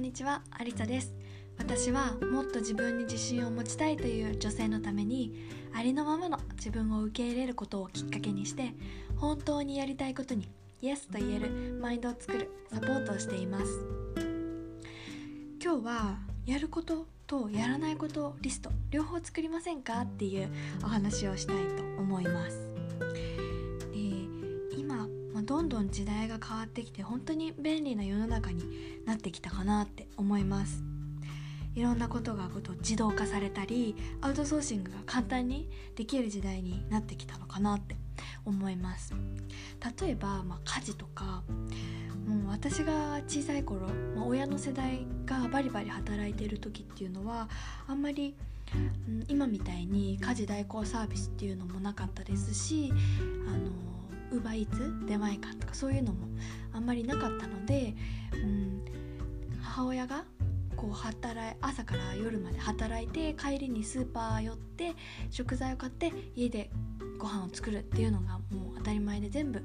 んにちはアリサです。私はもっと自分に自信を持ちたいという女性のためにありのままの自分を受け入れることをきっかけにして本当にやりたいことにイエスと言えるマインドを作るサポートをしています。今日はやることとやらないことリスト両方作りませんか？っていうお話をしたいと思います。どんどん時代が変わってきて本当に便利な世の中になってきたかなって思います。いろんなことがこと自動化されたりアウトソーシングが簡単にできる時代になってきたのかなって思います。例えば、まあ、家事とかもう私が小さい頃、まあ、親の世代がバリバリ働いてる時っていうのはあんまり今みたいに家事代行サービスっていうのもなかったですしあのウーバイツ出前館とかそういうのもあんまりなかったので、うん、母親がこう働い朝から夜まで働いて帰りにスーパー寄って食材を買って家でご飯を作るっていうのがもう当たり前で全部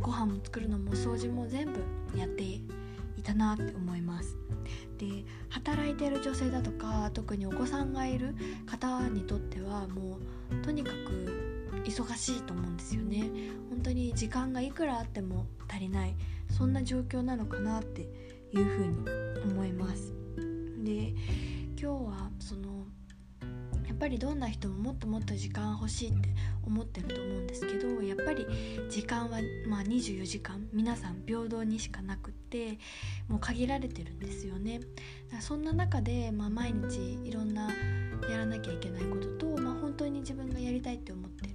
ご飯も作るのも掃除も全部やっていたなって思います。で働いてる女性だとか特にお子さんがいる方にとってはもうとにかく忙しいと思うんですよね。本当に時間がいくらあっても足りない。そんな状況なのかなっていうふうに思います。で今日はそのやっぱりどんな人ももっともっと時間欲しいって思ってると思うんですけどやっぱり時間はまあ24時間皆さん平等にしかなくってもう限られてるんですよね。そんな中で、まあ、毎日いろんなやらなきゃいけないことと、まあ、本当に自分がやりたいって思って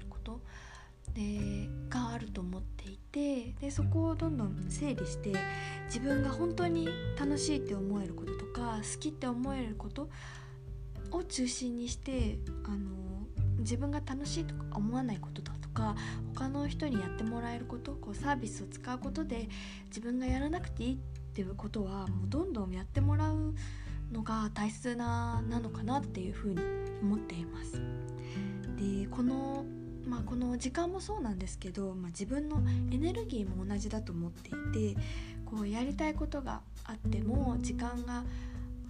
でがあると思っていてでそこをどんどん整理して自分が本当に楽しいって思えることとか好きって思えることを中心にしてあの自分が楽しいとか思わないことだとか他の人にやってもらえることこうサービスを使うことで自分がやらなくていいっていうことはもうどんどんやってもらうのが大切ななのかなっていうふうに思っています。でこのまあ、この時間もそうなんですけど、まあ、自分のエネルギーも同じだと思っていてこうやりたいことがあっても時間が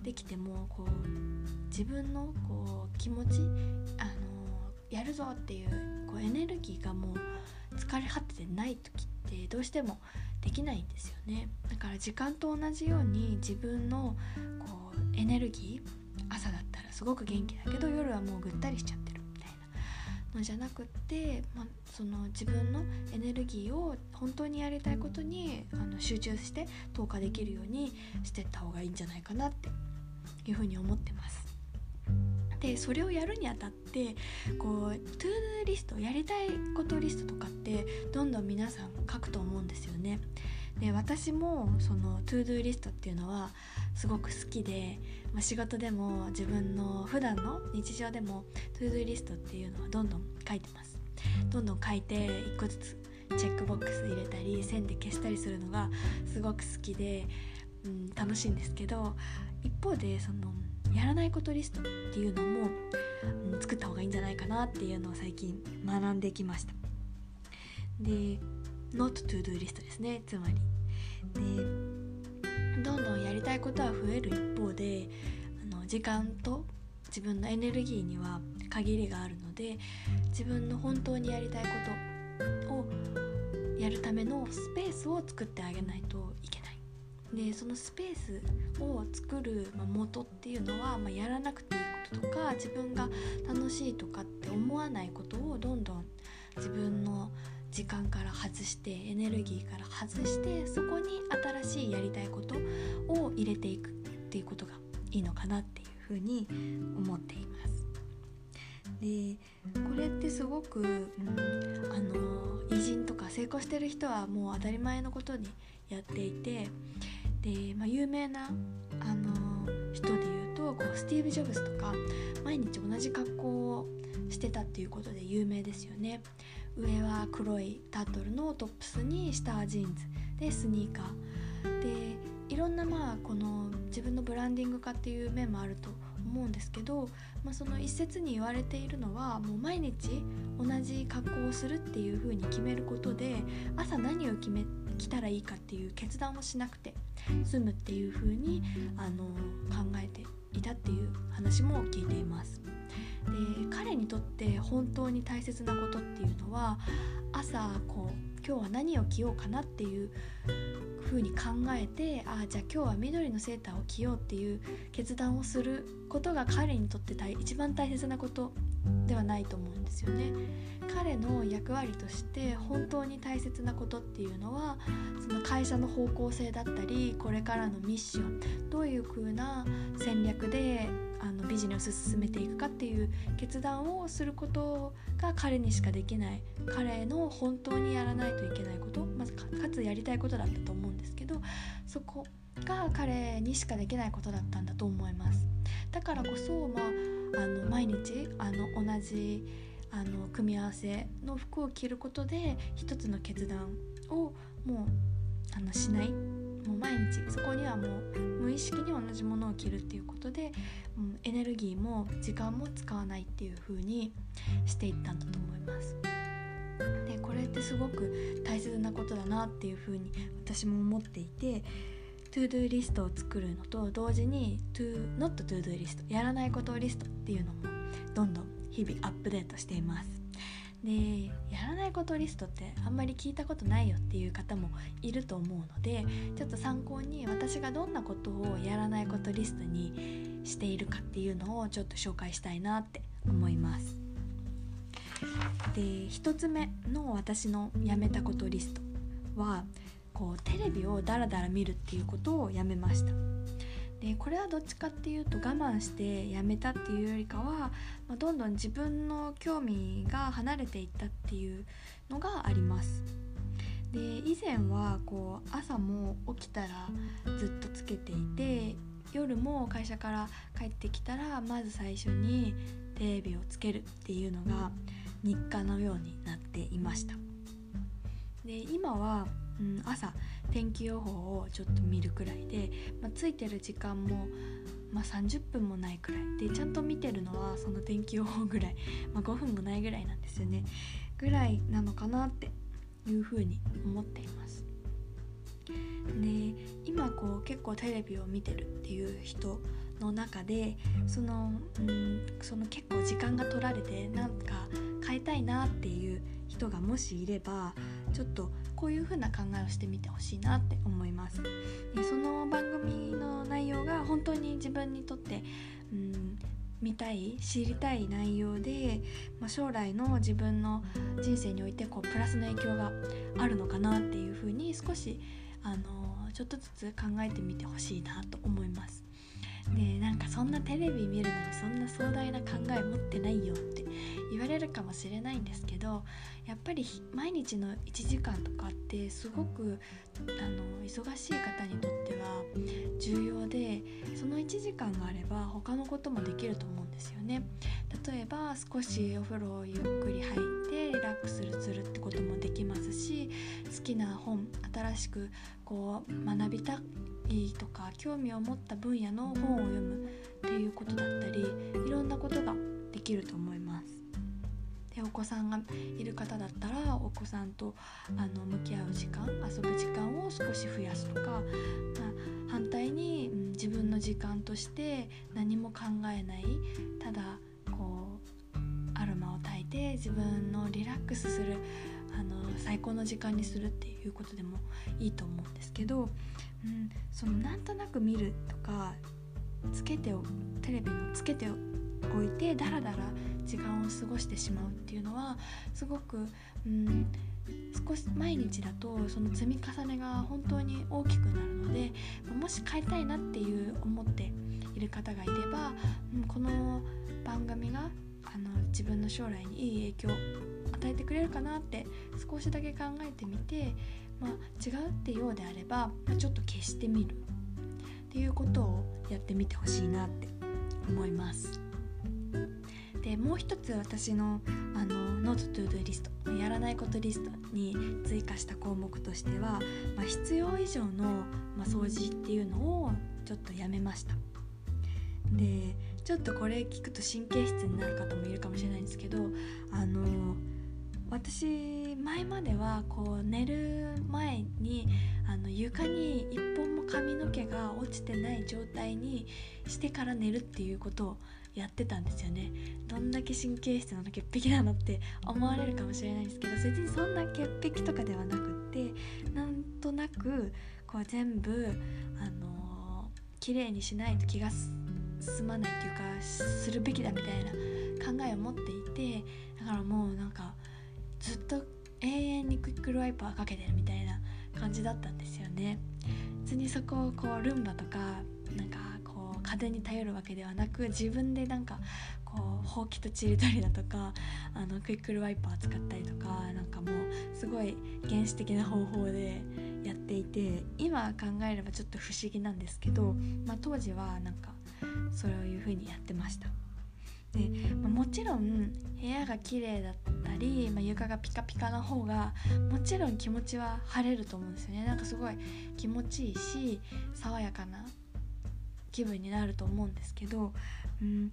できてもこう自分のこう気持ちあのやるぞっていうこうエネルギーがもう疲れ果ててない時ってどうしてもできないんですよね。だから時間と同じように自分のこうエネルギー朝だったらすごく元気だけど夜はもうぐったりしちゃってる。のじゃなくって、まあ、その自分のエネルギーを本当にやりたいことにあの集中して投下できるようにしてった方がいいんじゃないかなっていうふうに思ってます。でそれをやるにあたってこうトゥードゥリストやりたいことリストとかってどんどん皆さん書くと思うんですよね。で私もその to-do list っていうのはすごく好きで、まあ、仕事でも自分の普段の日常でも to-do list っていうのはどんどん書いてます。どんどん書いて1個ずつチェックボックス入れたり線で消したりするのがすごく好きで、うん、楽しいんですけど一方でそのやらないことリストっていうのも、うん、作った方がいいんじゃないかなっていうのを最近学んできました。で not to do リストですねつまり。でどんどんやりたいことは増える一方であの時間と自分のエネルギーには限りがあるので自分の本当にやりたいことをやるためのスペースを作ってあげないといけない。でそのスペースを作る、ま元っていうのは、まあ、やらなくていいこととか自分が楽しいとかって思わないことをどんどん自分の時間から外してエネルギーから外してそこに新しいやりたいことを入れていくっていうことがいいのかなっていうふうに思っています。でこれってすごく、うん、あの偉人とか成功してる人はもう当たり前のことにやっていてで、まあ、有名なあの人でいうとこうスティーブ・ジョブズとか毎日同じ格好をしてたっていうことで有名ですよね。上は黒いタートルのトップスに下はジーンズでスニーカーでいろんなまあこの自分のブランディング化っていう面もあると思うんですけど、まあ、その一説に言われているのはもう毎日同じ格好をするっていう風に決めることで朝何を決め着たらいいかっていう決断をしなくて済むっていう風にあの考えていたっていう話も聞いています。で彼にとって本当に大切なことっていうのは朝こう今日は何を着ようかなっていう風に考えてああじゃあ今日は緑のセーターを着ようっていう決断をすることが彼にとって一番大切なことではないと思うんですよね。彼の役割として本当に大切なことっていうのはその会社の方向性だったりこれからのミッションどういう風な戦略であのビジネスを進めていくかっていう決断をすることが彼にしかできない。彼の本当にやらないといけないこと。まずかつやりたいことだったと思うんですけどそこが彼にしかできないことだったんだと思います。だからこそ、まあ、あの毎日あの同じあの組み合わせの服を着ることで一つの決断をもうあのしない。もう毎日そこにはもう無意識に同じものを着るっていうことで、うん、エネルギーも時間も使わないっていう風にしていったんだと思います。でこれってすごく大切なことだなっていう風に私も思っていてto-do list を作るのと同時に to not to-do list やらないことをリストっていうのもどんどん日々アップデートしていますでやらないことリストってあんまり聞いたことないよっていう方もいると思うのでちょっと参考に私がどんなことをやらないことリストにしているかっていうのをちょっと紹介したいなって思います。で1つ目の私のやめたことリストはこうテレビをダラダラ見るっていうことをやめました。でこれはどっちかっていうと我慢してやめたっていうよりかは、まあ、どんどん自分の興味が離れていったっていうのがあります。で以前はこう朝も起きたらずっとつけていて夜も会社から帰ってきたらまず最初にテレビをつけるっていうのが日課のようになっていました。で今はうん、朝天気予報をちょっと見るくらいで、まあ、ついてる時間も、まあ、30分もないくらいでちゃんと見てるのはその天気予報ぐらい、まあ、5分もないぐらいなんですよねぐらいなのかなっていうふうに思っています。で今こう結構テレビを見てるっていう人の中でその,、うん、その結構時間が取られてなんか変えたいなっていう人がもしいればちょっとこういう風な考えをしてみてほしいなって思います。でその番組の内容が本当に自分にとってうん見たい知りたい内容で、まあ、将来の自分の人生においてこうプラスの影響があるのかなっていう風に少しあのちょっとずつ考えてみてほしいなと思います。でなんかそんなテレビ見るのにそんな壮大な考え持ってないよって言われるかもしれないんですけどやっぱり毎日の1時間とかってすごくあの忙しい方にとっては重要でその1時間があれば他のこともできると思うんですよね。例えば少しお風呂をゆっくり入ってリラックスするってこともできますし好きな本新しくこう学びたいとか興味を持った分野の本を読むっていうことだったりいろんなことができると思います。でお子さんがいる方だったらお子さんとあの向き合う時間遊ぶ時間を少し増やすとか、まあ、反対に、うん、自分の時間として何も考えないただこうアロマを焚いて自分のリラックスするあの最高の時間にするっていうことでもいいと思うんですけど、うん、そのなんとなく見るとかつけてテレビのつけておいてダラダラ時間を過ごしてしまうっていうのはすごく、うん、少し毎日だとその積み重ねが本当に大きくなるのでもし変えたいなっていう思っている方がいれば、うん、この番組があの自分の将来にいい影響を与えてくれるかなって少しだけ考えてみて、まあ、違うってようであれば、まあ、ちょっと消してみるっていうことをやってみてほしいなって思います。でもう一つ私のあの not to-do list やらないことリストに追加した項目としては、まあ、必要以上の、まあ、掃除っていうのをちょっとやめましたでちょっとこれ聞くと神経質になる方もいるかもしれないんですけどあの私前まではこう寝る前にあの床に一本も髪の毛が落ちてない状態にしてから寝るっていうことをやってたんですよね。どんだけ神経質なの潔癖なのって思われるかもしれないんですけど別にそんな潔癖とかではなくってなんとなくこう全部あの綺麗にしないと気が進まないっていうかするべきだみたいな考えを持っていてだからもうなんかずっと永遠にクイックルワイパーかけてるみたいな感じだったんですよね別にそこをこうルンバとかなんかこう風に頼るわけではなく自分でなんかこうほうきとちりとりだとかあのクイックルワイパー使ったりとかなんかもうすごい原始的な方法でやっていて今考えればちょっと不思議なんですけど、まあ、当時はなんかそういう風にやってました。で、まあ、もちろん部屋が綺麗だったり、まあ、床がピカピカな方がもちろん気持ちは晴れると思うんですよね。なんかすごい気持ちいいし爽やかな気分になると思うんですけど、うん、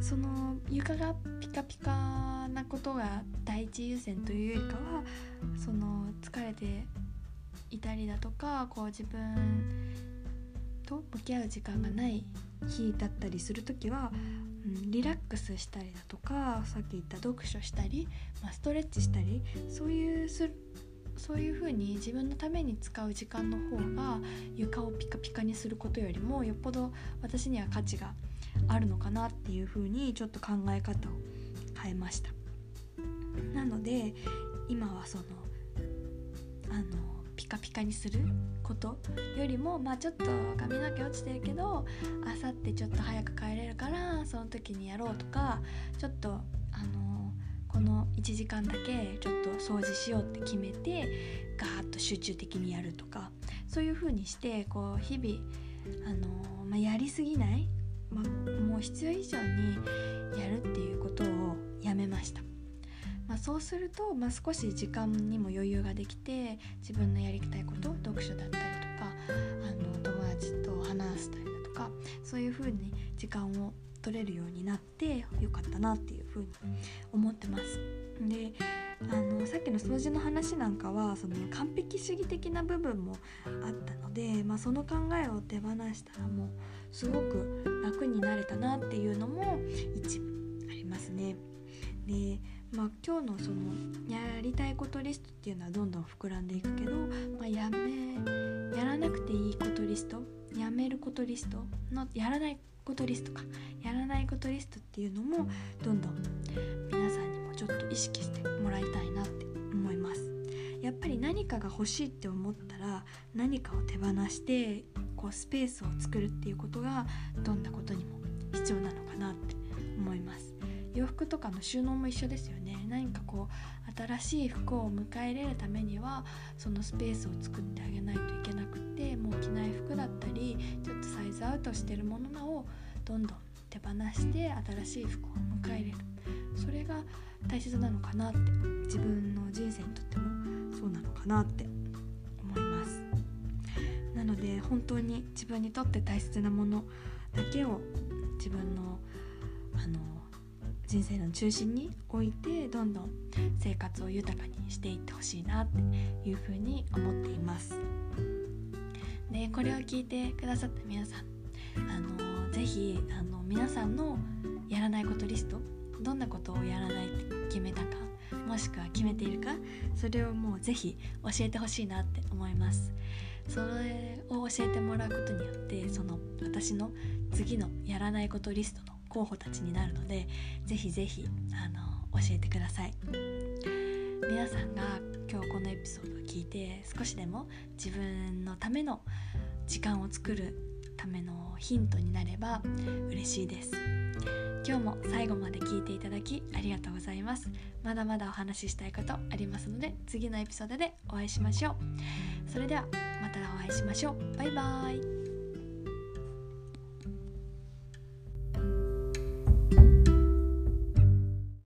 その床がピカピカなことが第一優先というよりかはその疲れていたりだとかこう自分と向き合う時間がない日だったりする時はうん、リラックスしたりだとかさっき言った読書したり、まあ、ストレッチしたりそういうすそういう風に自分のために使う時間の方が床をピカピカにすることよりもよっぽど私には価値があるのかなっていう風にちょっと考え方を変えました。なので今はそのあのピカピカにすることよりもまあちょっと髪の毛落ちてるけどあさってちょっと早く帰れるからその時にやろうとかちょっとあのこの1時間だけちょっと掃除しようって決めてガーッと集中的にやるとかそういう風にしてこう日々あの、まあ、やりすぎない、まあ、もう必要以上にやるっていうことをやめました。まあ、そうすると、まあ、少し時間にも余裕ができて自分のやりたいこと読書だったりとかあの友達と話したりだとかそういう風に時間を取れるようになってよかったなっていう風に思ってます。であのさっきの掃除の話なんかはその完璧主義的な部分もあったので、まあ、その考えを手放したらもうすごく楽になれたなっていうのも一部ありますね。でまあ、今日のそのやりたいことリストっていうのはどんどん膨らんでいくけど、まあ、やめやらなくていいことリストやめることリストのやらないことリストか。やらないことリストっていうのもどんどん皆さんにもちょっと意識してもらいたいなって思います。やっぱり何かが欲しいって思ったら何かを手放してこうスペースを作るっていうことがどんなことにも必要なのかなって思います。洋服とかの収納も一緒ですよね。何かこう新しい服を迎え入れるためにはそのスペースを作ってあげないといけなくてもう着ない服だったりちょっとサイズアウトしてるものなをどんどん手放して新しい服を迎え入れる。それが大切なのかなって自分の人生にとってもそうなのかなって思います。なので本当に自分にとって大切なものだけを自分のあの人生の中心に置いてどんどん生活を豊かにしていってほしいなっていうふうに思っています。でこれを聞いてくださった皆さんあのぜひあの皆さんのやらないことリストどんなことをやらないって決めたかもしくは決めているかそれをもうぜひ教えてほしいなって思います。それを教えてもらうことによってその私の次のやらないことリストの候補たちになるのでぜひぜひあの教えてください。皆さんが今日このエピソードを聞いて少しでも自分のための時間を作るためのヒントになれば嬉しいです。今日も最後まで聞いていただきありがとうございます。まだまだお話ししたいことありますので次のエピソードでお会いしましょう。それではまたお会いしましょう。バイバーイ。